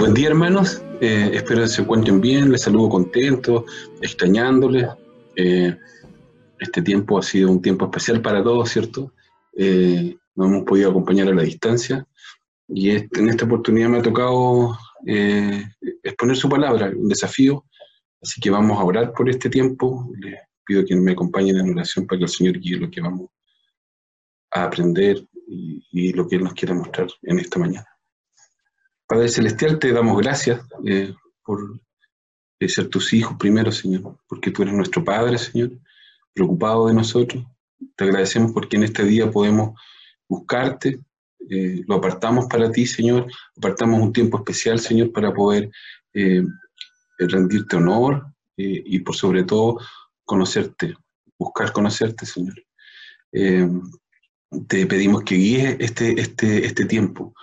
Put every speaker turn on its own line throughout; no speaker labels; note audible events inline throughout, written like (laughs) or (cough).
buen día, hermanos. Eh, espero que se encuentren bien. Les saludo contento, extrañándoles. Eh, este tiempo ha sido un tiempo especial para todos, ¿cierto? Eh, nos hemos podido acompañar a la distancia y en esta oportunidad me ha tocado exponer su palabra, un desafío. Así que vamos a orar por este tiempo. Les pido que me acompañen en oración para que el Señor guíe lo que vamos a aprender y, y lo que Él nos quiera mostrar en esta mañana. Padre Celestial, te damos gracias eh, por eh, ser tus hijos primero, Señor, porque tú eres nuestro Padre, Señor, preocupado de nosotros. Te agradecemos porque en este día podemos buscarte, eh, lo apartamos para ti, Señor, apartamos un tiempo especial, Señor, para poder rendirte honor y por sobre todo conocerte, buscar conocerte, Señor. te pedimos que guíes este, este, este tiempo,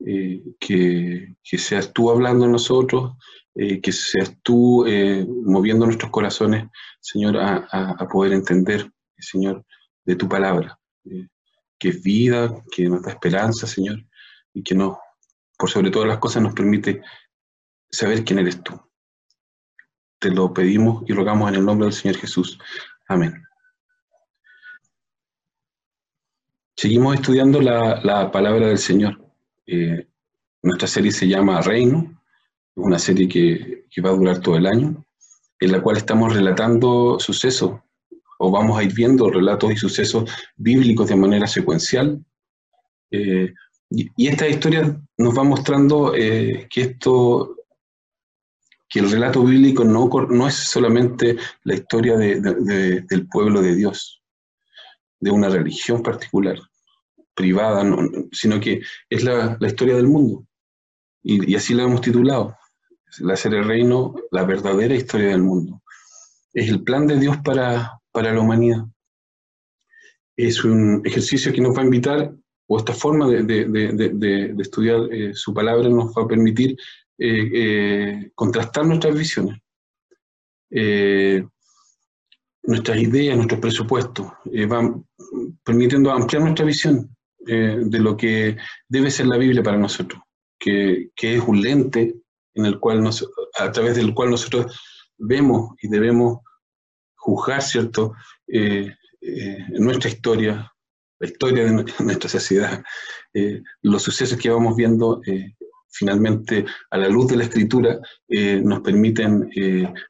eh, que, seas tú hablando en nosotros, eh, que seas tú eh, moviendo nuestros corazones, Señor, a, poder entender, Señor, de tu palabra, que es vida, que nos da esperanza, Señor, y que nos, por sobre todas las cosas, nos permite saber quién eres tú. Te lo pedimos y rogamos en el nombre del Señor Jesús. Amén. Seguimos estudiando la, la palabra del Señor. Eh, nuestra serie se llama Reino, es una serie que, va a durar todo el año, en la cual estamos relatando sucesos, o vamos a ir viendo relatos y sucesos bíblicos de manera secuencial. Eh, y, esta historia nos va mostrando eh, que esto, que el relato bíblico no es solamente la historia del pueblo de Dios, de una religión particular, privada, sino que es la, historia del mundo. Y, así la hemos titulado. La serie Reino, la verdadera historia del mundo. Es el plan de Dios para, para la humanidad. Es un ejercicio que nos va a invitar, o esta forma de, estudiar eh, su palabra nos va a permitir eh, eh, contrastar nuestras visiones nuestras ideas, nuestros presupuestos, van permitiendo ampliar nuestra visión eh, de lo que debe ser la Biblia para nosotros, que, es un lente en el cual a través del cual nosotros vemos y debemos juzgar, ¿cierto?, eh, eh, nuestra historia, la historia de (laughs) nuestra sociedad, los sucesos que vamos viendo finalmente a la luz de la escritura nos permiten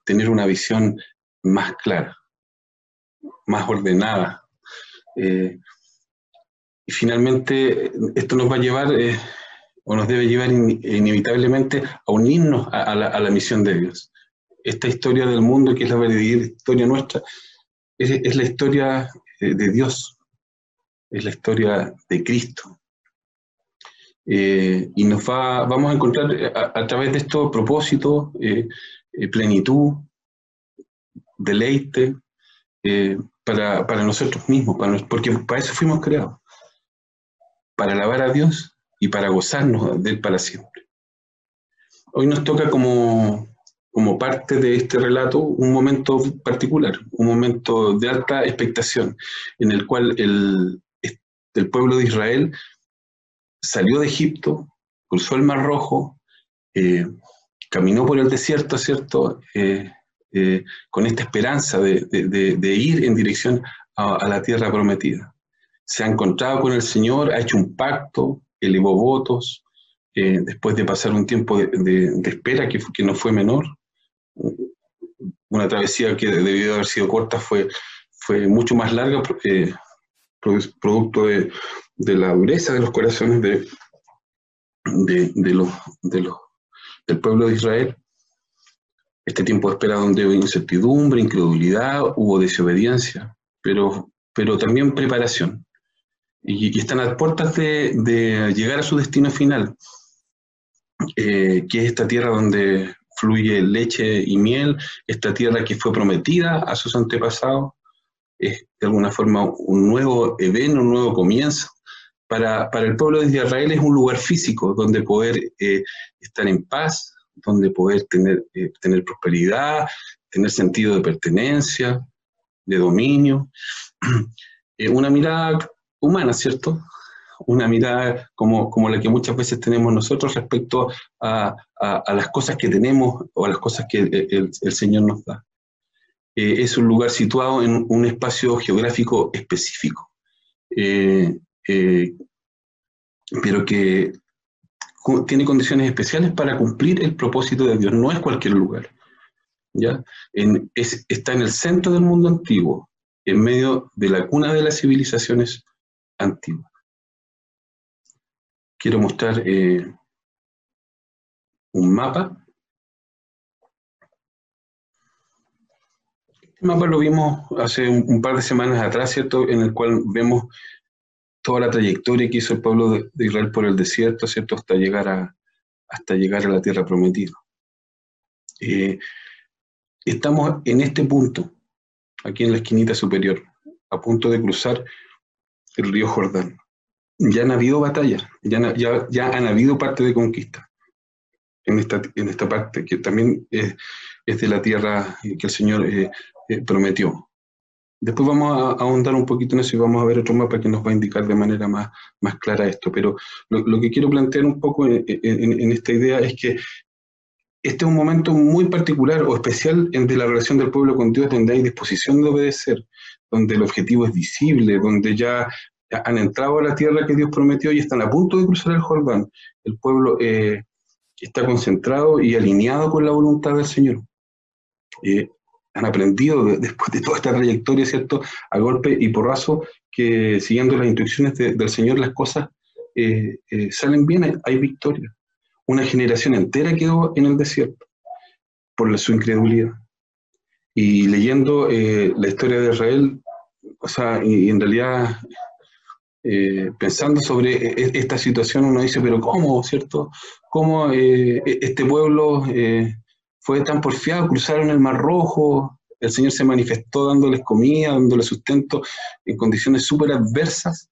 tener una visión más clara, más ordenada. Y finalmente esto nos va a llevar, eh, o nos debe llevar inevitablemente a unirnos a, la, misión de Dios. Esta historia del mundo, que es la verdadera historia nuestra, es, la historia eh, de Dios, es la historia de Cristo. Eh, y nos va, vamos a encontrar a, través de esto propósito, plenitud, deleite, para, para, nosotros mismos, para, porque para eso fuimos creados para alabar a Dios y para gozarnos de Él para siempre. Hoy nos toca como, como parte de este relato un momento particular, un momento de alta expectación, en el cual el, el pueblo de Israel salió de Egipto, cruzó el Mar Rojo, eh, caminó por el desierto, ¿cierto? Eh, eh, con esta esperanza de, ir en dirección a la tierra prometida se ha encontrado con el Señor, ha hecho un pacto, elevó votos, eh, después de pasar un tiempo de, espera que, que, no fue menor. Una travesía que debió haber sido corta fue, fue mucho más larga porque producto de, la dureza de los corazones de, de los, del pueblo de Israel. Este tiempo de espera donde hubo incertidumbre, incredulidad, hubo desobediencia, pero, pero también preparación y, están a puertas de, llegar a su destino final, eh, que es esta tierra donde fluye leche y miel, esta tierra que fue prometida a sus antepasados, es de alguna forma un nuevo evento, un nuevo comienzo. Para, el pueblo de Israel es un lugar físico donde poder eh, estar en paz, donde poder tener, eh, tener prosperidad, tener sentido de pertenencia, de dominio. (clears throat) una mirada humana, ¿cierto? una mirada como, como la que muchas veces tenemos nosotros respecto a, las cosas que tenemos o a las cosas que el, Señor nos da. Eh, es un lugar situado en un espacio geográfico específico, eh, eh, pero que tiene condiciones especiales para cumplir el propósito de Dios. No es cualquier lugar. ¿ya? está en el centro del mundo antiguo, en medio de la cuna de las civilizaciones antiguas. Quiero mostrar eh, un mapa. Este mapa lo vimos hace un, par de semanas atrás, ¿cierto? En el cual vemos toda la trayectoria que hizo el pueblo de, Israel por el desierto, ¿cierto? Hasta llegar a, hasta llegar a la tierra prometida. Eh, estamos en este punto, aquí en la esquinita superior, a punto de cruzar el río Jordán. Ya han habido batallas, ya, ya, han habido parte de conquista en esta, en esta parte, que también es, de la tierra que el Señor eh, eh, prometió. Después vamos a, ahondar un poquito en eso y vamos a ver otro mapa que nos va a indicar de manera más, más clara esto. Pero lo, que quiero plantear un poco en, esta idea es que este es un momento muy particular o especial de la relación del pueblo con Dios, donde hay disposición de obedecer, donde el objetivo es visible, donde ya han entrado a la tierra que Dios prometió y están a punto de cruzar el Jordán. El pueblo eh, está concentrado y alineado con la voluntad del Señor. Eh, han aprendido después de toda esta trayectoria, ¿cierto? A golpe y porrazo, que siguiendo las instrucciones del Señor las cosas eh, salen bien, hay victoria una generación entera quedó en el desierto por su incredulidad. Y leyendo eh, la historia de Israel, o sea, y, en realidad eh, pensando sobre e, e, esta situación, uno dice, pero ¿cómo, cierto? ¿Cómo eh, e, este pueblo fue tan porfiado? Cruzaron el Mar Rojo, el Señor se manifestó dándoles comida, dándoles sustento en condiciones súper adversas,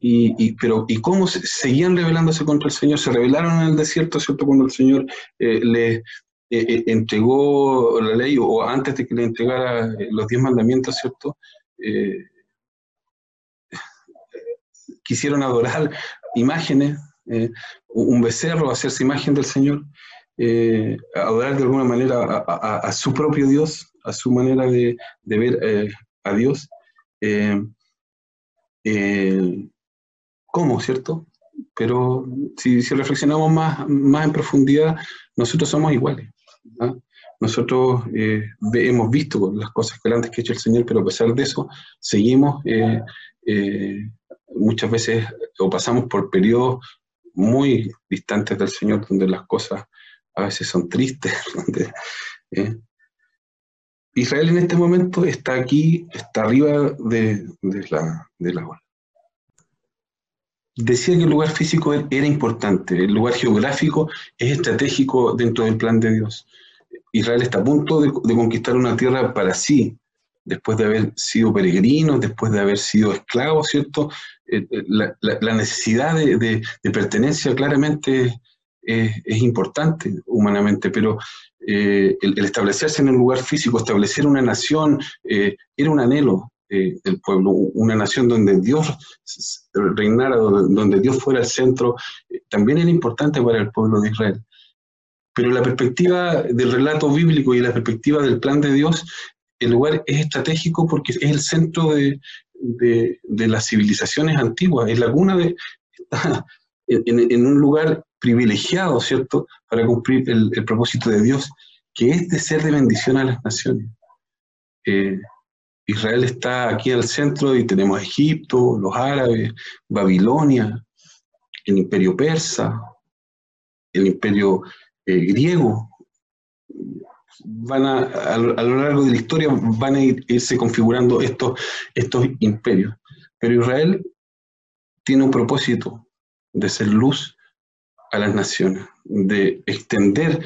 y, pero, ¿Y cómo seguían rebelándose contra el Señor? Se rebelaron en el desierto, ¿cierto? Cuando el Señor eh, les eh, eh, entregó la ley o antes de que le entregara los diez mandamientos, ¿cierto? quisieron adorar imágenes, un becerro, hacerse imagen del Señor, adorar de alguna manera a, su propio Dios, a su manera de, ver a Dios. Eh, ¿cierto? Pero si, reflexionamos más, más en profundidad, nosotros somos iguales. Nosotros eh, hemos visto las cosas grandes que ha hecho el Señor, pero a pesar de eso, seguimos eh, eh, muchas veces o pasamos por periodos muy distantes del Señor, donde las cosas a veces son tristes. (laughs) Israel en este momento está aquí, está arriba de, la, de la ola decía que el lugar físico era importante, el lugar geográfico es estratégico dentro del plan de Dios. Israel está a punto de, conquistar una tierra para sí, después de haber sido peregrinos, después de haber sido esclavos, ¿cierto? Eh, eh, la, necesidad de, pertenencia claramente es, importante humanamente, pero eh, el, establecerse en un lugar físico, establecer una nación, era un anhelo eh, del pueblo, una nación donde Dios reinara, donde Dios fuera el centro, eh, también era importante para el pueblo de Israel. Pero la perspectiva del relato bíblico y la perspectiva del plan de Dios, el lugar es estratégico porque es el centro de, las civilizaciones antiguas, es la cuna de... (laughs) en, un lugar privilegiado, ¿cierto?, para cumplir el, propósito de Dios, que es de ser de bendición a las naciones. Eh, Israel está aquí al centro y tenemos Egipto, los árabes, Babilonia, el imperio persa, el imperio eh, griego. Van a, lo largo de la historia van a irse configurando estos, estos imperios. Pero Israel tiene un propósito de ser luz a las naciones, de extender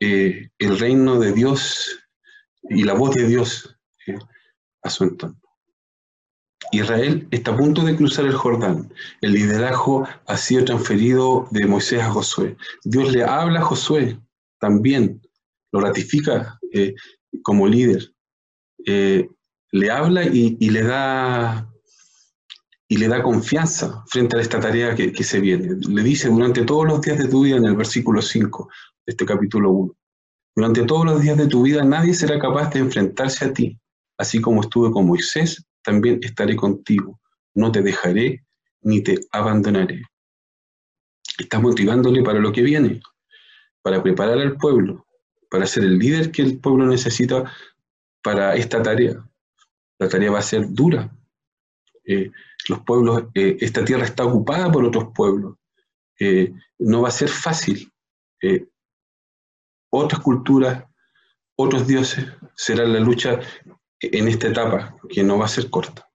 eh, el reino de Dios y la voz de Dios eh, a su entorno. Israel está a punto de cruzar el Jordán. El liderazgo ha sido transferido de Moisés a Josué. Dios le habla a Josué también, lo ratifica eh, como líder. Eh, le habla y, le da y le da confianza frente a esta tarea que, que, se viene. Le dice durante todos los días de tu vida en el versículo 5 de este capítulo 1. Durante todos los días de tu vida nadie será capaz de enfrentarse a ti. Así como estuve con Moisés, también estaré contigo. No te dejaré ni te abandonaré. Está motivándole para lo que viene, para preparar al pueblo, para ser el líder que el pueblo necesita para esta tarea. La tarea va a ser dura. Eh, los pueblos, eh, esta tierra está ocupada por otros pueblos. Eh, no va a ser fácil otras culturas, otros dioses, será la lucha en esta etapa, que no va a ser corta.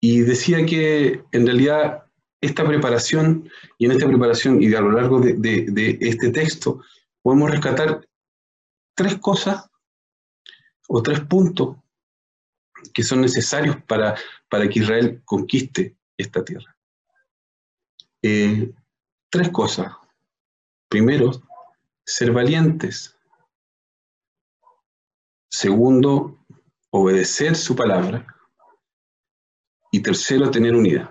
Y decía que en realidad esta preparación, y en esta preparación y a lo largo de, este texto, podemos rescatar tres cosas o tres puntos que son necesarios para, para que Israel conquiste esta tierra. Eh, tres cosas. Primero, ser valientes. Segundo, obedecer su palabra. Y tercero, tener unidad.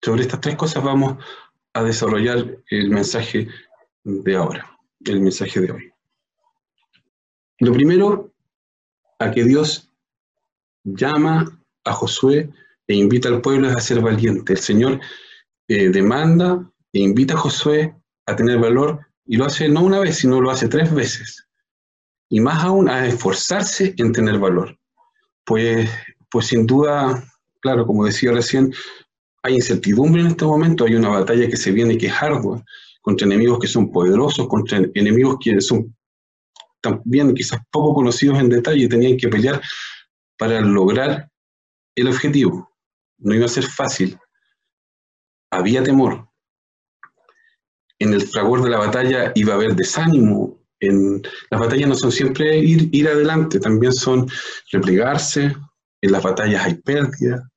Sobre estas tres cosas vamos a desarrollar el mensaje de ahora, el mensaje de hoy. Lo primero, a que Dios llama a Josué e invita al pueblo a ser valiente. El Señor eh, demanda e invita a Josué a tener valor y lo hace no una vez, sino lo hace tres veces. Y más aún a esforzarse en tener valor. Pues, pues sin duda, claro, como decía recién, hay incertidumbre en este momento, hay una batalla que se viene que es ardua, contra enemigos que son poderosos, contra enemigos que son también quizás poco conocidos en detalle, tenían que pelear para lograr el objetivo. No iba a ser fácil. Había temor, en el fragor de la batalla iba a haber desánimo. En, las batallas no son siempre ir, ir adelante, también son replegarse. En las batallas hay pérdida,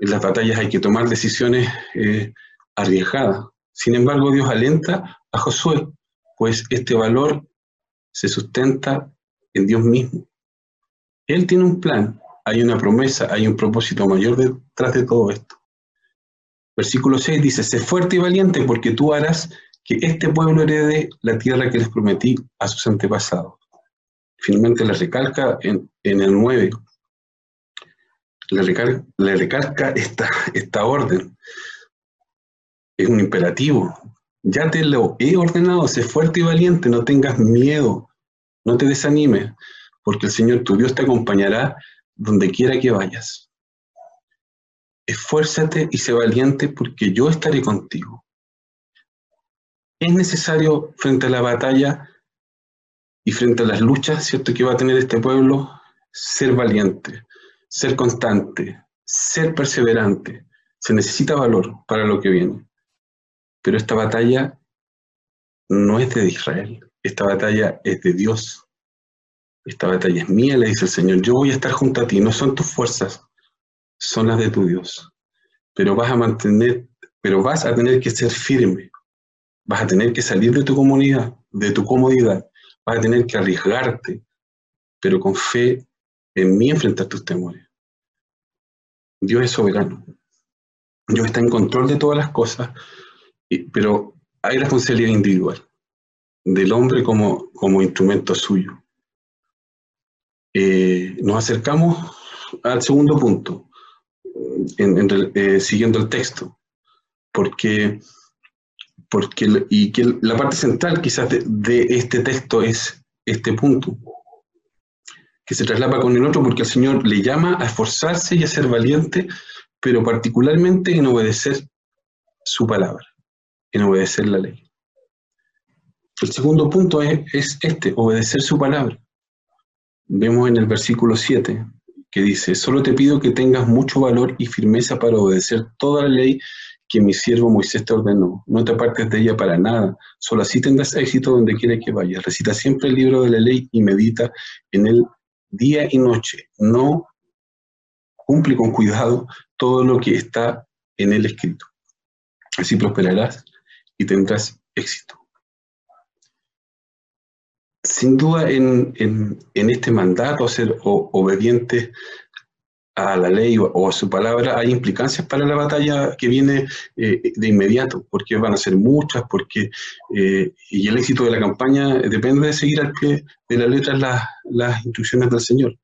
en las batallas hay que tomar decisiones eh, arriesgadas. Sin embargo, Dios alenta a Josué, pues este valor se sustenta en Dios mismo. Él tiene un plan, hay una promesa, hay un propósito mayor detrás de todo esto. Versículo 6 dice, sé fuerte y valiente porque tú harás que este pueblo herede la tierra que les prometí a sus antepasados. Finalmente le recalca en, el 9, le recalca, esta, esta orden. Es un imperativo. Ya te lo he ordenado, sé fuerte y valiente, no tengas miedo, no te desanimes, porque el Señor tu Dios te acompañará donde quiera que vayas. Esfuérzate y sé valiente porque yo estaré contigo. Es necesario frente a la batalla y frente a las luchas, ¿cierto?, que va a tener este pueblo, ser valiente, ser constante, ser perseverante. Se necesita valor para lo que viene. Pero esta batalla no es de Israel, esta batalla es de Dios. Esta batalla es mía, le dice el Señor. Yo voy a estar junto a ti, no son tus fuerzas, son las de tu Dios. Pero vas a mantener, pero vas a tener que ser firme, Vas a tener que salir de tu comunidad, de tu comodidad. Vas a tener que arriesgarte, pero con fe en mí enfrentar tus temores. Dios es soberano. Dios está en control de todas las cosas, pero hay responsabilidad individual del hombre como, como instrumento suyo. Eh, nos acercamos al segundo punto, eh, siguiendo el texto, porque porque, y que la parte central quizás de, este texto es este punto, que se traslapa con el otro porque el Señor le llama a esforzarse y a ser valiente, pero particularmente en obedecer su palabra, en obedecer la ley. El segundo punto es, es este, obedecer su palabra. Vemos en el versículo 7 que dice, solo te pido que tengas mucho valor y firmeza para obedecer toda la ley que mi siervo Moisés te ordenó. No te apartes de ella para nada, solo así tendrás éxito donde quiera que vayas. Recita siempre el libro de la ley y medita en él día y noche. No cumple con cuidado todo lo que está en él escrito. Así prosperarás y tendrás éxito. Sin duda en, este mandato ser obediente a la ley o, a su palabra, hay implicancias para la batalla que viene eh, de inmediato, porque van a ser muchas, porque eh, y el éxito de la campaña depende de seguir al pie de la letra las, las instrucciones del Señor.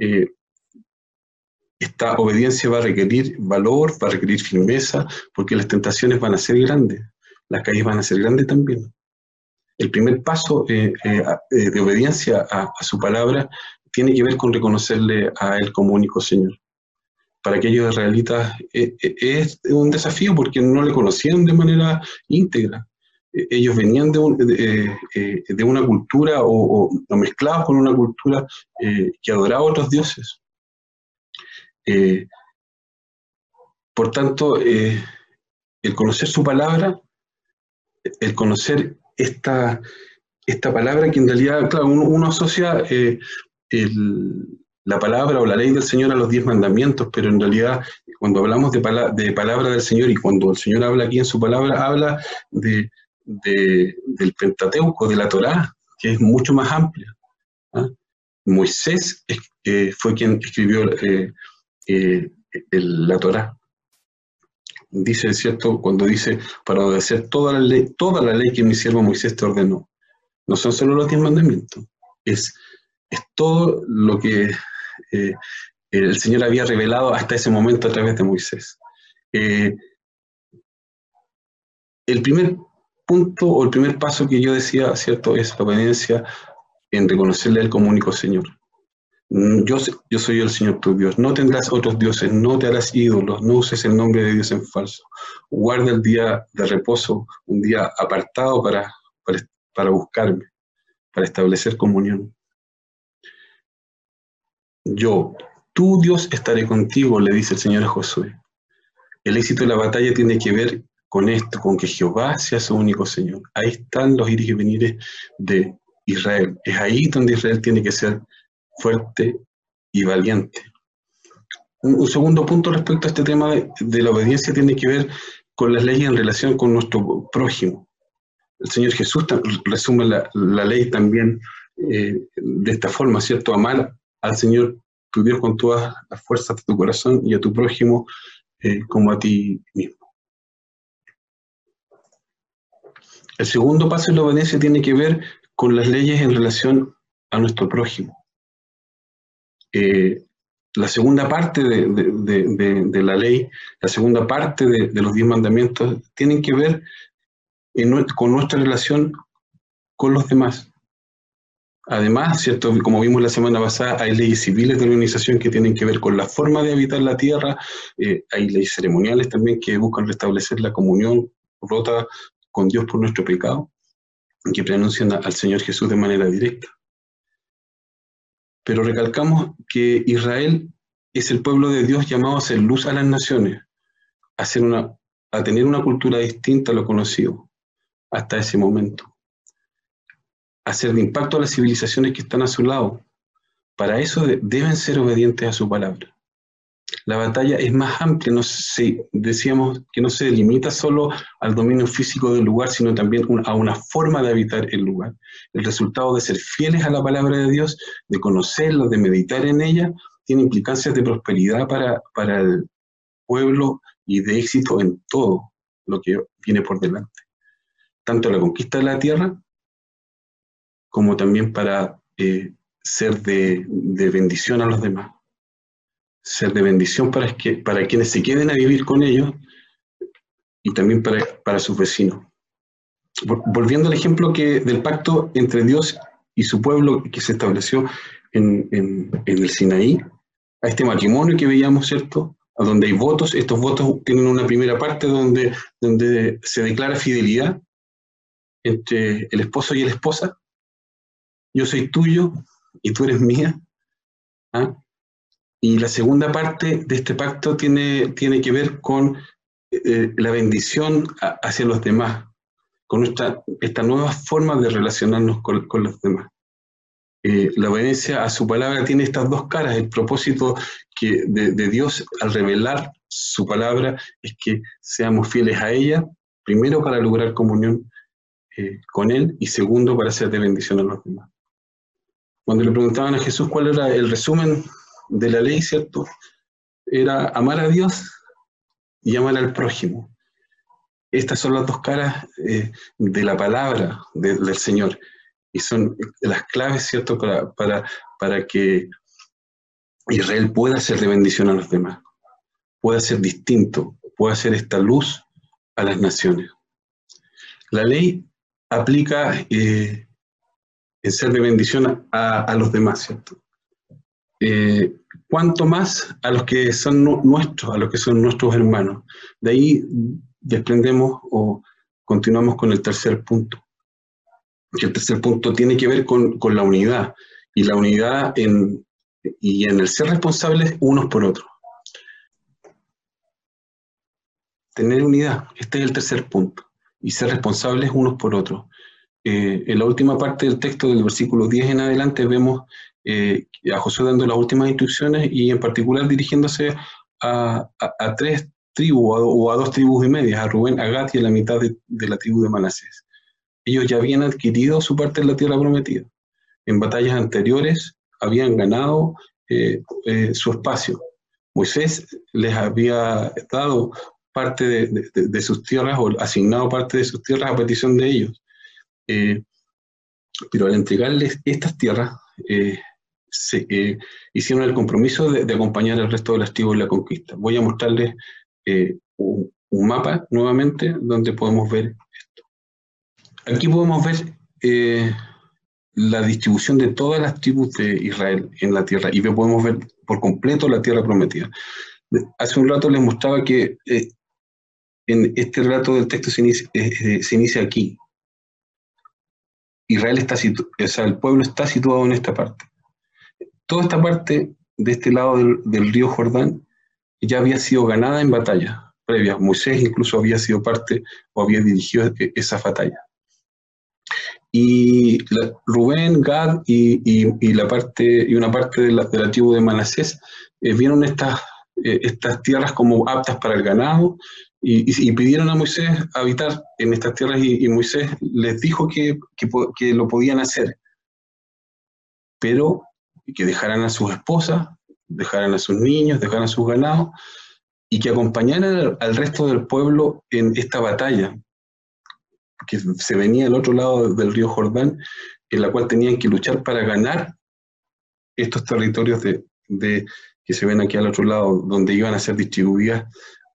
Eh, esta obediencia va a requerir valor, va a requerir firmeza, porque las tentaciones van a ser grandes, las calles van a ser grandes también. El primer paso de obediencia a, a su palabra tiene que ver con reconocerle a Él como único Señor. Para aquellos israelitas eh, eh, es un desafío porque no le conocían de manera íntegra. E, ellos venían de, eh, una cultura o, mezclados con una cultura que adoraba a otros dioses. por tanto, el conocer su palabra, el conocer esta, esta palabra que en realidad, claro, uno, asocia la palabra o la ley del Señor a los diez mandamientos, pero en realidad cuando hablamos de, palabra del Señor y cuando el Señor habla aquí en su palabra, habla de, del Pentateuco, de la Torá, que es mucho más amplia. ¿ah? Moisés eh, fue quien escribió eh, eh, la Torá. Dice, ¿cierto? Cuando dice, para obedecer toda la ley, toda la ley que mi siervo Moisés te ordenó. No son solo los diez mandamientos, es es todo lo que eh, el Señor había revelado hasta ese momento a través de Moisés. Eh, el primer punto o el primer paso que yo decía, ¿cierto?, es la obediencia en reconocerle al como único Señor. Mm, yo, yo soy el Señor tu Dios. No tendrás otros dioses, no te harás ídolos, no uses el nombre de Dios en falso. Guarda el día de reposo, un día apartado para, para, para buscarme, para establecer comunión. Yo, tu Dios, estaré contigo, le dice el Señor a Josué. El éxito de la batalla tiene que ver con esto, con que Jehová sea su único Señor. Ahí están los iris y venires de Israel. Es ahí donde Israel tiene que ser fuerte y valiente. Un, segundo punto respecto a este tema de, la obediencia tiene que ver con las leyes en relación con nuestro prójimo. El Señor Jesús resume la, ley también eh, de esta forma, ¿cierto? Amar al Señor tu Dios con todas las fuerzas de tu corazón y a tu prójimo eh, como a ti mismo. El segundo paso en la obediencia tiene que ver con las leyes en relación a nuestro prójimo. Eh, la segunda parte de, la ley, la segunda parte de, los diez mandamientos, tienen que ver con nuestra relación con los demás. Además, ¿cierto? como vimos la semana pasada, hay leyes civiles de organización que tienen que ver con la forma de habitar la tierra, eh, hay leyes ceremoniales también que buscan restablecer la comunión rota con Dios por nuestro pecado, que pronuncian al Señor Jesús de manera directa. Pero recalcamos que Israel es el pueblo de Dios llamado a ser luz a las naciones, a, a tener una cultura distinta a lo conocido hasta ese momento hacer de impacto a las civilizaciones que están a su lado. Para eso deben ser obedientes a su palabra. La batalla es más amplia, no se, decíamos que no se limita solo al dominio físico del lugar, sino también a una forma de habitar el lugar. El resultado de ser fieles a la palabra de Dios, de conocerla, de meditar en ella, tiene implicancias de prosperidad para, para el pueblo y de éxito en todo lo que viene por delante. Tanto la conquista de la tierra como también para eh, ser de, bendición a los demás, ser de bendición para, que, para quienes se queden a vivir con ellos y también para, para sus vecinos. Volviendo al ejemplo que, del pacto entre Dios y su pueblo que se estableció en, en, el Sinaí, a este matrimonio que veíamos, ¿cierto? A donde hay votos, estos votos tienen una primera parte donde, donde se declara fidelidad entre el esposo y la esposa, yo soy tuyo y tú eres mía. ¿ah? Y la segunda parte de este pacto tiene, tiene que ver con eh, la bendición hacia los demás, con esta, esta nueva forma de relacionarnos con, los demás. Eh, la obediencia a su palabra tiene estas dos caras. El propósito que de, Dios al revelar su palabra es que seamos fieles a ella, primero para lograr comunión eh, con Él y segundo para ser de bendición a los demás. Cuando le preguntaban a Jesús cuál era el resumen de la ley, ¿cierto? era amar a Dios y amar al prójimo. Estas son las dos caras eh, de la palabra del Señor y son las claves, ¿cierto?, para, para, para que Israel pueda ser de bendición a los demás, pueda ser distinto, pueda ser esta luz a las naciones. La ley aplica eh, en ser de bendición a, los demás, ¿cierto? Eh, más a los que son nuestros, a los que son nuestros hermanos. De ahí desprendemos o continuamos con el tercer punto. el tercer punto tiene que ver con, la unidad y la unidad en, y en el ser responsables unos por otros. Tener unidad, este es el tercer punto, y ser responsables unos por otros. Eh, en la última parte del texto del versículo 10 en adelante vemos eh, a Josué dando las últimas instrucciones y en particular dirigiéndose a, tres tribus o a dos tribus y medias, a Rubén, a Gad y a la mitad de, la tribu de Manasés. Ellos ya habían adquirido su parte de la tierra prometida. En batallas anteriores habían ganado eh, su espacio. Moisés les había dado parte de, sus tierras o asignado parte de sus tierras a petición de ellos. Eh, pero al entregarles estas tierras, se, hicieron el compromiso de, acompañar al resto de las tribus en la conquista. Voy a mostrarles un, mapa nuevamente donde podemos ver esto. Aquí podemos ver la distribución de todas las tribus de Israel en la tierra y podemos ver por completo la tierra prometida. Hace un rato les mostraba que eh, en este relato del texto eh, eh, se inicia aquí. Israel está o sea, el pueblo está situado en esta parte. Toda esta parte de este lado del, río Jordán ya había sido ganada en batalla previa. Moisés incluso había sido parte o había dirigido esa batalla. Y Rubén, Gad y, la parte, y una parte de la, tribu de Manasés eh, vieron estas, eh, estas tierras como aptas para el ganado y, pidieron a Moisés habitar en estas tierras y, Moisés les dijo que, que, lo podían hacer, pero que dejaran a sus esposas, dejaran a sus niños, dejaran a sus ganados y que acompañaran al resto del pueblo en esta batalla, que se venía al otro lado del río Jordán, en la cual tenían que luchar para ganar estos territorios de, que se ven aquí al otro lado, donde iban a ser distribuidas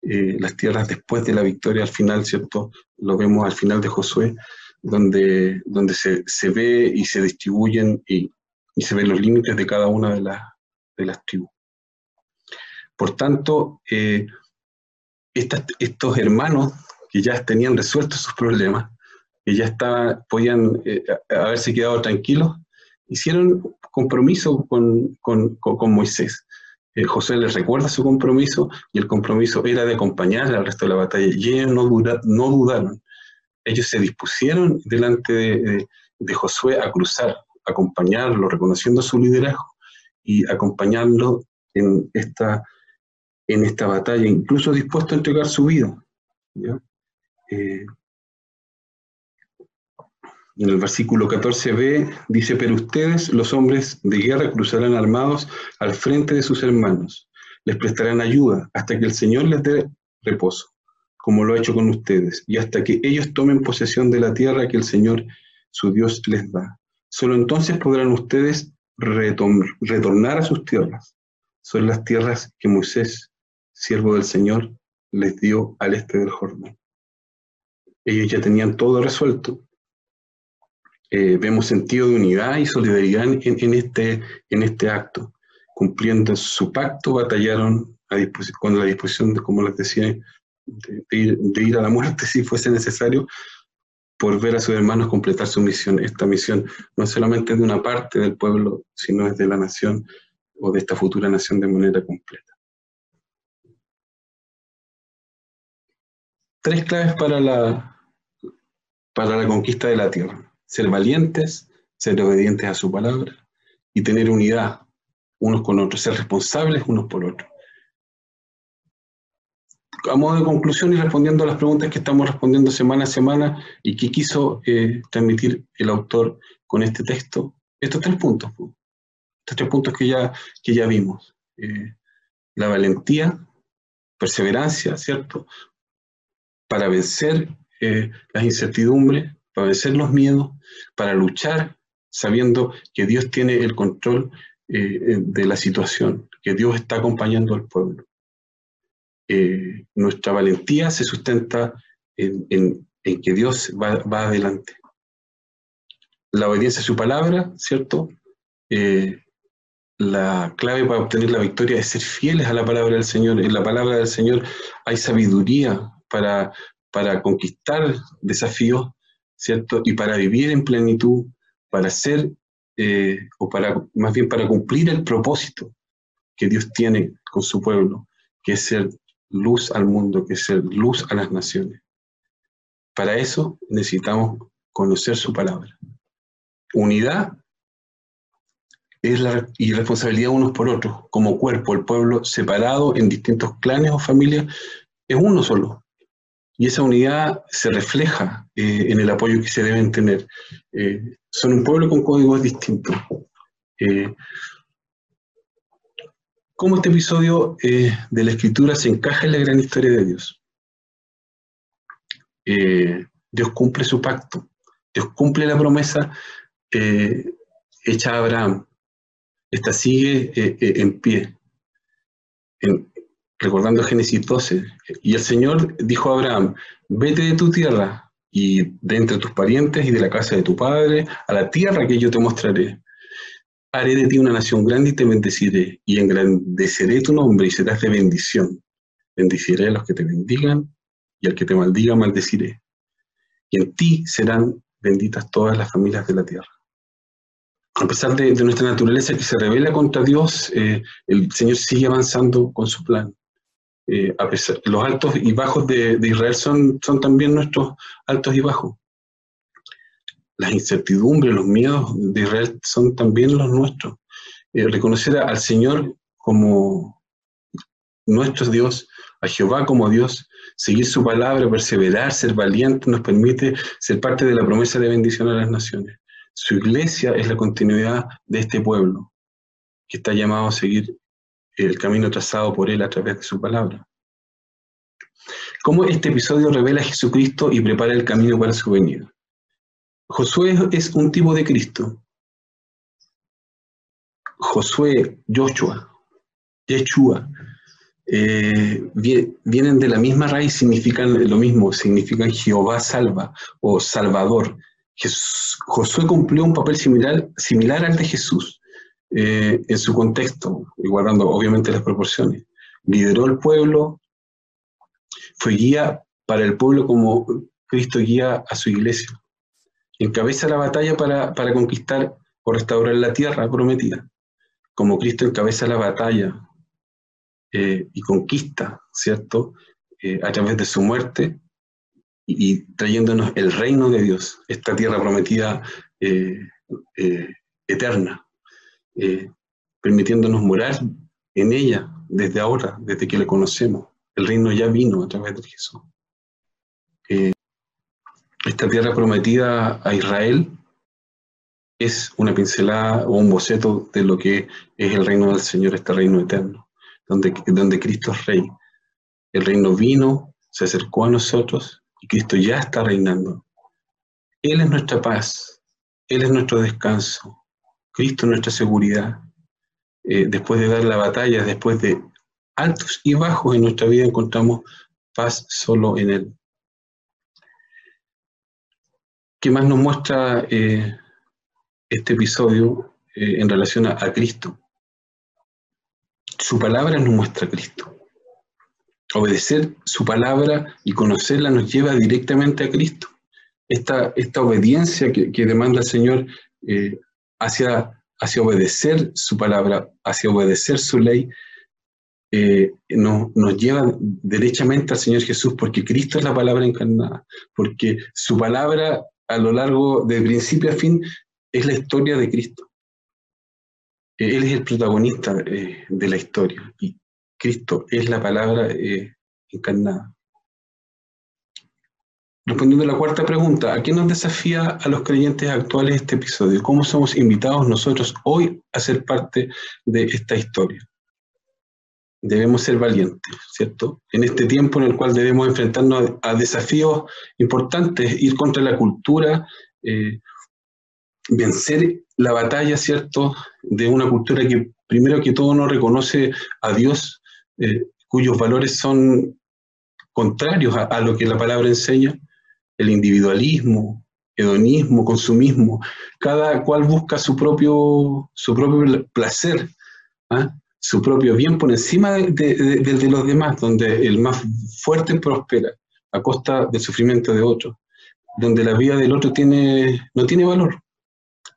eh, las tierras después de la victoria al final, ¿cierto? Lo vemos al final de Josué, donde, donde se, se ve y se distribuyen y, se ven los límites de cada una de, las de las tribus. Por tanto, eh, estos hermanos que ya tenían resueltos sus problemas, que ya estaba, podían eh, haberse quedado tranquilos, hicieron compromiso con, con, con Moisés. Eh, José les recuerda su compromiso y el compromiso era de acompañar al resto de la batalla y ellos no, dudaron. Ellos se dispusieron delante de, de, Josué a cruzar, acompañarlo, reconociendo su liderazgo y acompañarlo en esta, en esta batalla, incluso dispuesto a entregar su vida. Eh, en el versículo 14b dice, pero ustedes, los hombres de guerra, cruzarán armados al frente de sus hermanos, les prestarán ayuda hasta que el Señor les dé reposo, como lo ha hecho con ustedes, y hasta que ellos tomen posesión de la tierra que el Señor, su Dios, les da. Solo entonces podrán ustedes retornar a sus tierras. Son las tierras que Moisés, siervo del Señor, les dio al este del Jordán. Ellos ya tenían todo resuelto, eh, vemos sentido de unidad y solidaridad en, este, en este acto. Cumpliendo su pacto, batallaron a con la disposición, de, como les decía, de, ir, a la muerte (laughs) si fuese necesario, por ver a sus hermanos completar su misión. Esta misión no es solamente de una parte del pueblo, sino es de la nación o de esta futura nación de manera completa. Tres claves para la, para la conquista de la tierra ser valientes, ser obedientes a su palabra y tener unidad unos con otros, ser responsables unos por otros. A modo de conclusión y respondiendo a las preguntas que estamos respondiendo semana a semana y que quiso eh, transmitir el autor con este texto, estos tres puntos, estos tres puntos que ya, que ya vimos. Eh, la valentía, perseverancia, ¿cierto? Para vencer eh, las incertidumbres, para vencer los miedos, para luchar sabiendo que Dios tiene el control eh, de la situación, que Dios está acompañando al pueblo. Eh, nuestra valentía se sustenta en, que Dios va, adelante. La obediencia a su palabra, ¿cierto? Eh, la clave para obtener la victoria es ser fieles a la palabra del Señor. En la palabra del Señor hay sabiduría para, para conquistar desafíos, ¿cierto? Y para vivir en plenitud, para ser, eh, o para, más bien para cumplir el propósito que Dios tiene con su pueblo, que es ser luz al mundo, que es ser luz a las naciones. Para eso necesitamos conocer su palabra. Unidad es la irresponsabilidad unos por otros, como cuerpo, el pueblo separado en distintos clanes o familias, es uno solo. Y esa unidad se refleja eh, en el apoyo que se deben tener. Eh, son un pueblo con códigos distintos. Eh, ¿Cómo este episodio de la escritura se encaja en la gran historia de Dios? Dios cumple su pacto, Dios cumple la promesa hecha a Abraham. Esta sigue en pie. En, recordando Génesis 12, y el Señor dijo a Abraham, vete de tu tierra y de entre tus parientes y de la casa de tu padre a la tierra que yo te mostraré. Haré de ti una nación grande y te bendeciré, y engrandeceré tu nombre y serás de bendición. Bendiciré a los que te bendigan, y al que te maldiga maldeciré. Y en ti serán benditas todas las familias de la tierra a pesar de, nuestra naturaleza que se revela contra Dios, eh, el Señor sigue avanzando con su plan. Eh, a pesar, los altos y bajos de, Israel son, son también nuestros altos y bajos. Las incertidumbres, los miedos de Israel son también los nuestros. Eh, reconocer al Señor como nuestro Dios, a Jehová como Dios, seguir su palabra, perseverar, ser valiente, nos permite ser parte de la promesa de bendición a las naciones. Su iglesia es la continuidad de este pueblo, que está llamado a seguir el camino trazado por Él a través de su palabra. ¿Cómo este episodio revela a Jesucristo y prepara el camino para su venida? Josué es un tipo de Cristo. Josué, Joshua, Yeshua, eh, vienen de la misma raíz, significan lo mismo, significan Jehová salva o Salvador. Josué cumplió un papel similar, similar al de Jesús. Eh, en su contexto, y guardando obviamente las proporciones. Lideró el pueblo, fue guía para el pueblo como Cristo guía a su iglesia. Encabeza la batalla para, conquistar o restaurar la tierra prometida, como Cristo encabeza la batalla eh, y conquista, ¿cierto? Eh, a través de su muerte y, trayéndonos el reino de Dios, esta tierra prometida eterna. Eh, permitiéndonos morar en ella desde ahora, desde que le conocemos. El reino ya vino a través de Jesús. Eh, esta tierra prometida a Israel es una pincelada o un boceto de lo que es el reino del Señor, este reino eterno, donde, donde Cristo es rey. El reino vino, se acercó a nosotros y Cristo ya está reinando. Él es nuestra paz, Él es nuestro descanso, Cristo nuestra seguridad. Eh, después de dar la batalla, después de altos y bajos en nuestra vida, encontramos paz solo en Él. ¿Qué más nos muestra eh, este episodio eh, en relación a, Cristo? Su palabra nos muestra a Cristo. Obedecer su palabra y conocerla nos lleva directamente a Cristo. Esta, esta obediencia que, demanda el Señor hacia, hacia obedecer su palabra, hacia obedecer su ley, eh, nos lleva derechamente al Señor Jesús, porque Cristo es la palabra encarnada, porque su palabra a lo largo de principio a fin es la historia de Cristo. Él es el protagonista eh, de la historia y Cristo es la palabra eh, encarnada. Respondiendo a la cuarta pregunta, ¿a qué nos desafía a los creyentes actuales este episodio? ¿Cómo somos invitados nosotros hoy a ser parte de esta historia? debemos ser valientes, ¿cierto? En este tiempo en el cual debemos enfrentarnos a, desafíos importantes, ir contra la cultura, eh, vencer la batalla, ¿cierto?, de una cultura que primero que todo no reconoce a Dios, eh, cuyos valores son contrarios a, lo que la palabra enseña, el individualismo, hedonismo, consumismo, cada cual busca su propio, su propio placer, ¿ah? su propio bien por encima del de, los demás, donde el más fuerte prospera a costa del sufrimiento de otro, donde la vida del otro tiene, no tiene valor.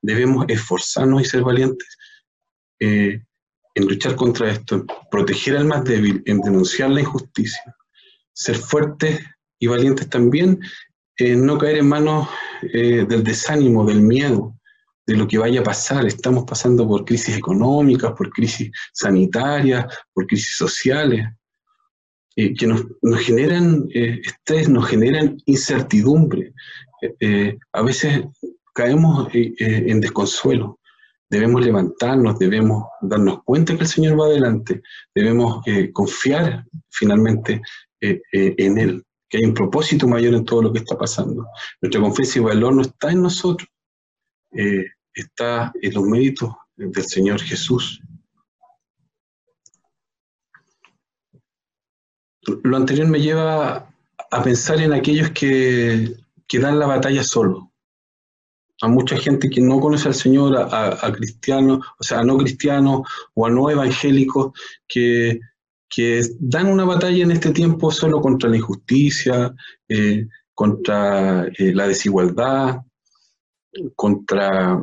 Debemos esforzarnos y ser valientes eh, en luchar contra esto, proteger al más débil, en denunciar la injusticia, ser fuertes y valientes también, en no caer en manos eh, del desánimo, del miedo, de lo que vaya a pasar. Estamos pasando por crisis económicas, por crisis sanitarias, por crisis sociales, eh, que nos, generan eh, estrés, nos generan incertidumbre. Eh, a veces caemos en desconsuelo. Debemos levantarnos, debemos darnos cuenta que el Señor va adelante, debemos confiar finalmente en Él, que hay un propósito mayor en todo lo que está pasando. Nuestra confianza y valor no está en nosotros, eh, está en los méritos del Señor Jesús. Lo anterior me lleva a pensar en aquellos que, que dan la batalla solo. A mucha gente que no conoce al Señor, a, cristianos, o sea, a no cristianos o a no evangélicos, que, que dan una batalla en este tiempo solo contra la injusticia, eh, contra eh, la desigualdad, contra...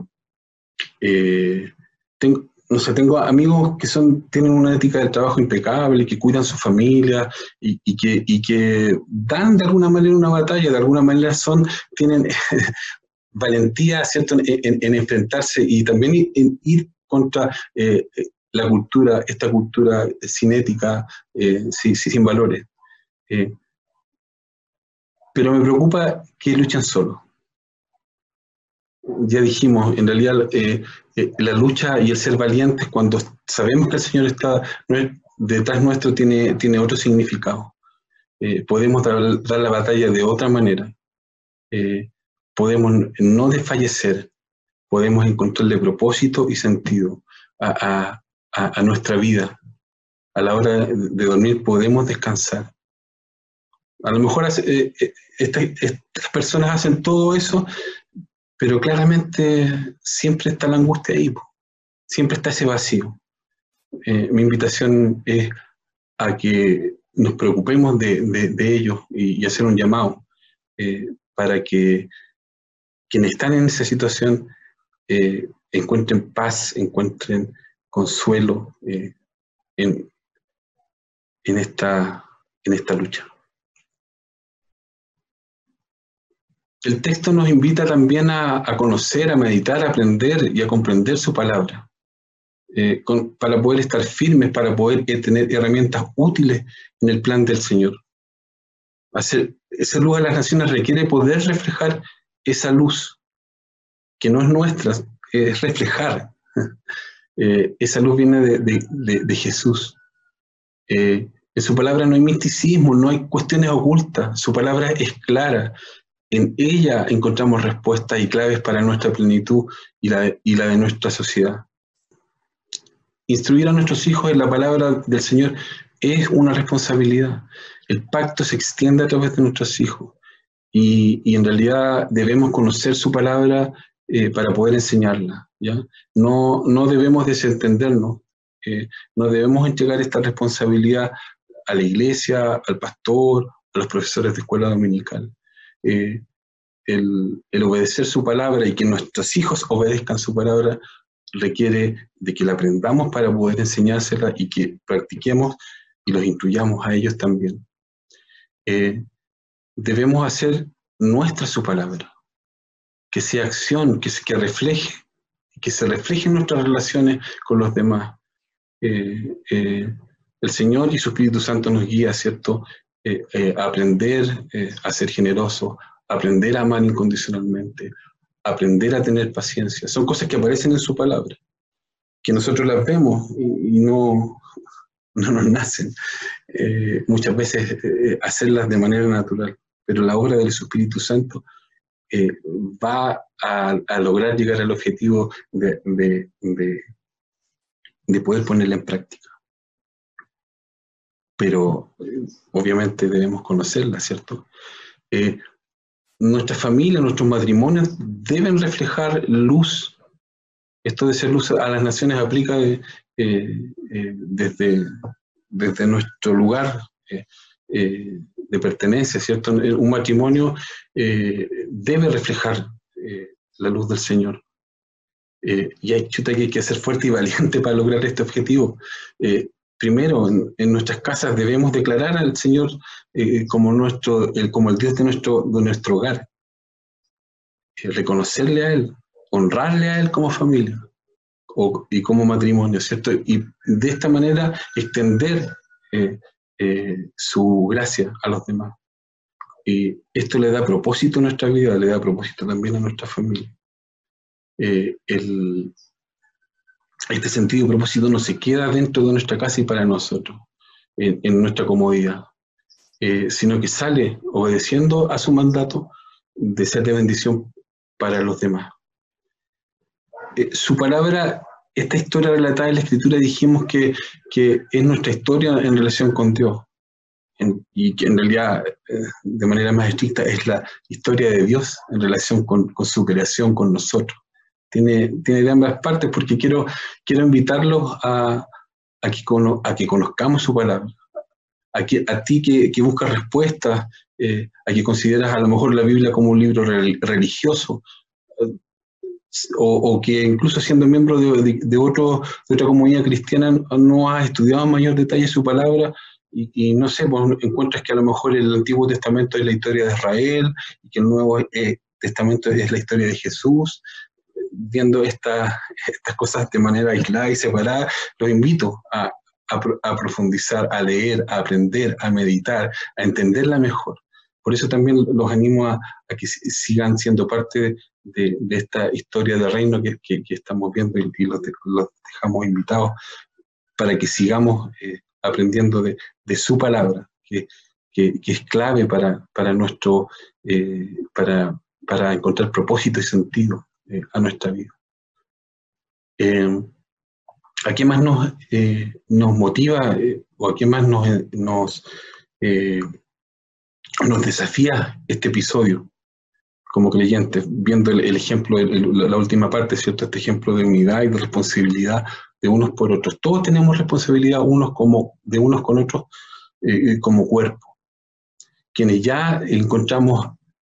Eh, tengo, no sé, tengo amigos que son, tienen una ética de trabajo impecable, que cuidan su familia y, que, que dan de alguna manera una batalla, de alguna manera son, tienen (laughs) valentía ¿cierto? En, enfrentarse y también en ir contra la cultura, esta cultura cinética, eh, sin valores. pero me preocupa que luchan solos ya dijimos, en realidad eh, eh, la lucha y el ser valientes cuando sabemos que el Señor está detrás nuestro tiene, tiene otro significado. Eh, podemos dar, la batalla de otra manera. podemos no desfallecer, podemos encontrarle propósito y sentido a, nuestra vida. A la hora de dormir podemos descansar. A lo mejor estas personas hacen todo eso pero claramente siempre está la angustia ahí, siempre está ese vacío. Eh, mi invitación es a que nos preocupemos de, ellos y, hacer un llamado eh, para que quienes están en esa situación eh, encuentren paz, encuentren consuelo en, esta, en esta lucha. El texto nos invita también a, conocer, a meditar, a aprender y a comprender su palabra, eh, para poder estar firmes, para poder eh, tener herramientas útiles en el plan del Señor. Hacer, esa luz a las naciones requiere poder reflejar esa luz, que no es nuestra, es reflejar. Eh, esa luz viene de, Jesús. en su palabra no hay misticismo, no hay cuestiones ocultas, su palabra es clara, en ella encontramos respuestas y claves para nuestra plenitud y la, de, y la de nuestra sociedad. Instruir a nuestros hijos en la palabra del Señor es una responsabilidad. El pacto se extiende a través de nuestros hijos y, en realidad debemos conocer su palabra eh, para poder enseñarla. ¿Ya? No, no debemos desentendernos, eh, no debemos entregar esta responsabilidad a la iglesia, al pastor, a los profesores de escuela dominical. Eh, el, obedecer su palabra y que nuestros hijos obedezcan su palabra requiere de que la aprendamos para poder enseñársela y que practiquemos y los instruyamos a ellos también. Eh, debemos hacer nuestra su palabra, que sea acción, que, que refleje, que se refleje en nuestras relaciones con los demás. Eh, el Señor y su Espíritu Santo nos guía, ¿cierto?, eh, eh, aprender eh, a ser generoso, aprender a amar incondicionalmente, aprender a tener paciencia. Son cosas que aparecen en su palabra, que nosotros las vemos y, no, (laughs) no nos nacen. Eh, muchas veces eh, hacerlas de manera natural, pero la obra del Espíritu Santo eh, va a, lograr llegar al objetivo de, de, poder ponerla en práctica. Pero obviamente debemos conocerla, ¿cierto? nuestra familia, nuestros matrimonios deben reflejar luz. Esto de ser luz a las naciones aplica desde, desde nuestro lugar eh, de pertenencia, ¿cierto? Un matrimonio eh, debe reflejar eh, la luz del Señor. y hay chuta que hay que ser fuerte y (laughs) valiente para lograr este objetivo. primero, en, nuestras casas debemos declarar al Señor como, nuestro, el, como el Dios de nuestro, de nuestro hogar. reconocerle a Él, honrarle a Él como familia y como matrimonio, ¿cierto? Y de esta manera extender eh, su gracia a los demás. Y esto le da propósito a nuestra vida, le da propósito también a nuestra familia. Eh, este sentido de propósito no se queda dentro de nuestra casa y para nosotros, en, nuestra comodidad, eh, sino que sale obedeciendo a su mandato de ser de bendición para los demás. su palabra esta historia relatada en la escritura dijimos que, que es nuestra historia en relación con Dios. y que en realidad, eh, de manera más estricta, es la historia de Dios en relación con, su creación, con nosotros. Tiene, tiene de ambas partes porque quiero, quiero invitarlos a, a que conozcamos su palabra, a, que, a ti que, que buscas respuestas, eh, a que consideras a lo mejor la Biblia como un libro religioso, o, que incluso siendo miembro de, otro, de otra comunidad cristiana no has estudiado en mayor detalle su palabra y, no sé, pues encuentras que a lo mejor el Antiguo Testamento es la historia de Israel y que el Nuevo eh, Testamento es la historia de Jesús, viendo estas cosas de manera aislada y separada, los invito a, a, profundizar, a leer, a aprender, a meditar, a entenderla mejor. Por eso también los animo a, que sigan siendo parte de, esta historia de reino que, estamos viendo y, los, dejamos invitados para que sigamos eh, aprendiendo de, su palabra, que, es clave para, nuestro, eh, para, para, encontrar propósito y sentido eh, a nuestra vida. ¿A qué más nos, nos motiva o a qué más nos, nos desafía este episodio? como creyentes, viendo el, ejemplo, la última parte, ¿cierto? Este ejemplo de unidad y de responsabilidad de unos por otros. Todos tenemos responsabilidad unos como, de unos con otros eh, eh, como cuerpo. Quienes ya encontramos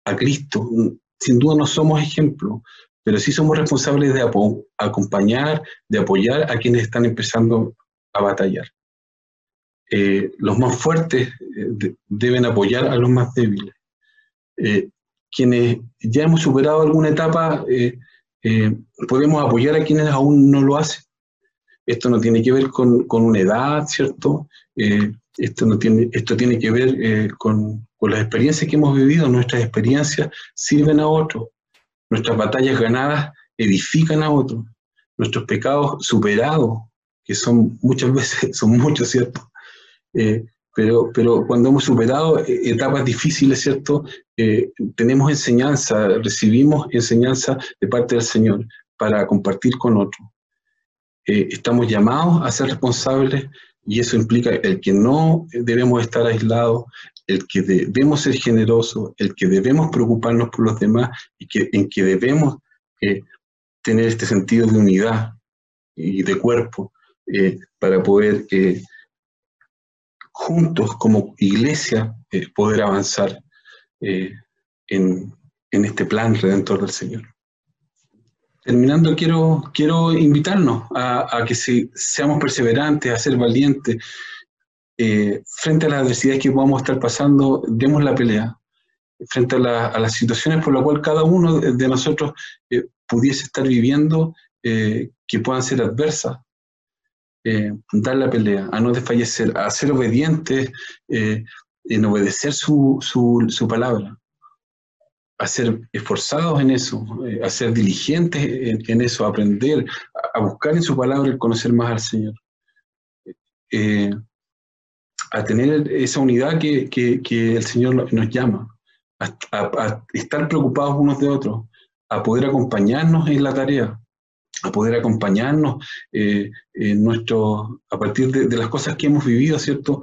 a Cristo, sin duda no somos ejemplo, pero sí somos responsables de acompañar, de apoyar a quienes están empezando a batallar. Eh, los más fuertes deben apoyar a los más débiles quienes ya hemos superado alguna etapa, eh, eh, podemos apoyar a quienes aún no lo hacen. Esto no tiene que ver con, una edad, ¿cierto? Eh, esto, no tiene, esto tiene que ver con, con, las experiencias que hemos vivido. Nuestras experiencias sirven a otros. Nuestras batallas ganadas edifican a otros. Nuestros pecados superados, que son muchas veces, (laughs) son muchos, ¿cierto? Pero, pero cuando hemos superado eh, etapas difíciles, ¿cierto? Eh, tenemos enseñanza, recibimos enseñanza de parte del Señor para compartir con otros. Eh, estamos llamados a ser responsables y eso implica el que no debemos estar aislados, el que debemos ser generosos, el que debemos preocuparnos por los demás y que, en que debemos tener este sentido de unidad y de cuerpo para poder juntos como iglesia eh, poder avanzar eh, en, este plan redentor del Señor. Terminando, quiero, quiero invitarnos a, que seamos perseverantes, a ser valientes. Eh, frente a las adversidades que podamos estar pasando, demos la pelea. Frente a, las situaciones por las cuales cada uno de nosotros pudiese estar viviendo, que puedan ser adversas, eh, dar la pelea, a no desfallecer, a ser obedientes, eh, en obedecer su, su, palabra, a ser esforzados en eso, eh, a ser diligentes en, eso, a aprender, a, buscar en su palabra el conocer más al Señor. a tener esa unidad que, el Señor nos llama, a, estar preocupados unos de otros, a poder acompañarnos en la tarea, a poder acompañarnos en nuestro, a partir de, las cosas que hemos vivido, ¿cierto?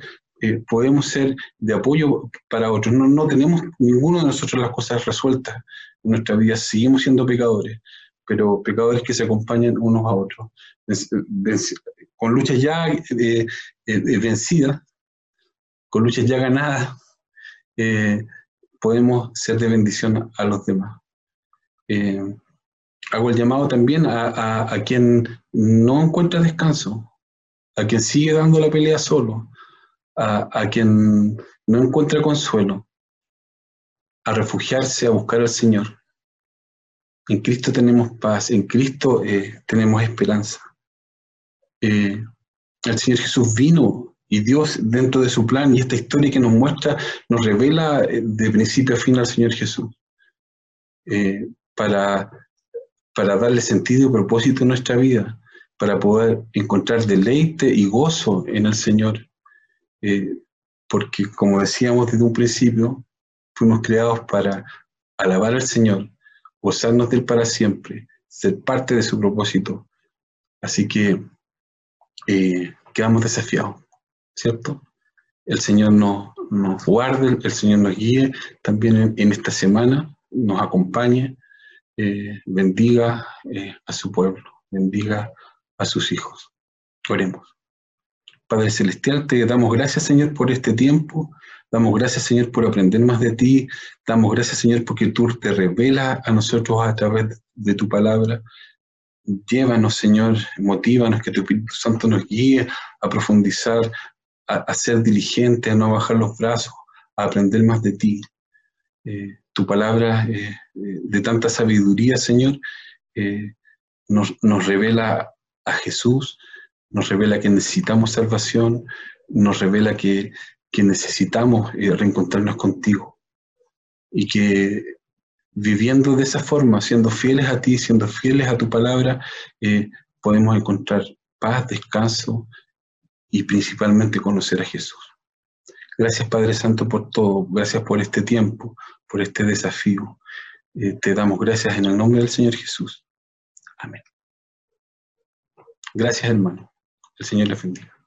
podemos ser de apoyo para otros. No, no tenemos ninguno de nosotros las cosas resueltas en nuestra vida, seguimos siendo pecadores, pero pecadores que se acompañan unos a otros. Con luchas ya eh, eh, vencidas, con luchas ya ganadas, eh, podemos ser de bendición a los demás. Hago el llamado también a, a quien no encuentra descanso, a quien sigue dando la pelea solo, a, quien no encuentra consuelo, a refugiarse, a buscar al Señor. En Cristo tenemos paz, en Cristo eh, tenemos esperanza. Eh, el Señor Jesús vino y Dios dentro de su plan y esta historia que nos muestra nos revela eh, de principio a fin al Señor Jesús para, para darle sentido y propósito a nuestra vida, para poder encontrar deleite y gozo en el Señor. Eh, porque como decíamos desde un principio, fuimos creados para alabar al Señor, gozarnos de Él para siempre, ser parte de su propósito. Así que eh, quedamos desafiados, ¿cierto? El Señor nos, nos guarde, el Señor nos guíe también en, esta semana, nos acompañe, eh, bendiga a su pueblo, bendiga a sus hijos. Oremos. Padre Celestial, te damos gracias, Señor, por este tiempo. Damos gracias, Señor, por aprender más de ti. Damos gracias, Señor, porque tú te revelas a nosotros a través de tu palabra. Llévanos, Señor, motívanos, que tu Espíritu Santo nos guíe a profundizar, a, ser diligentes, a no bajar los brazos, a aprender más de ti. Eh, tu palabra eh, eh, de tanta sabiduría, Señor, nos, nos revela a Jesús, nos revela que necesitamos salvación, nos revela que, necesitamos eh, reencontrarnos contigo. Y que viviendo de esa forma, siendo fieles a ti, siendo fieles a tu palabra, eh, podemos encontrar paz, descanso y principalmente conocer a Jesús. Gracias Padre Santo por todo, gracias por este tiempo, por este desafío. Eh, te damos gracias en el nombre del Señor Jesús. Amén. Gracias hermano. El Señor le bendiga.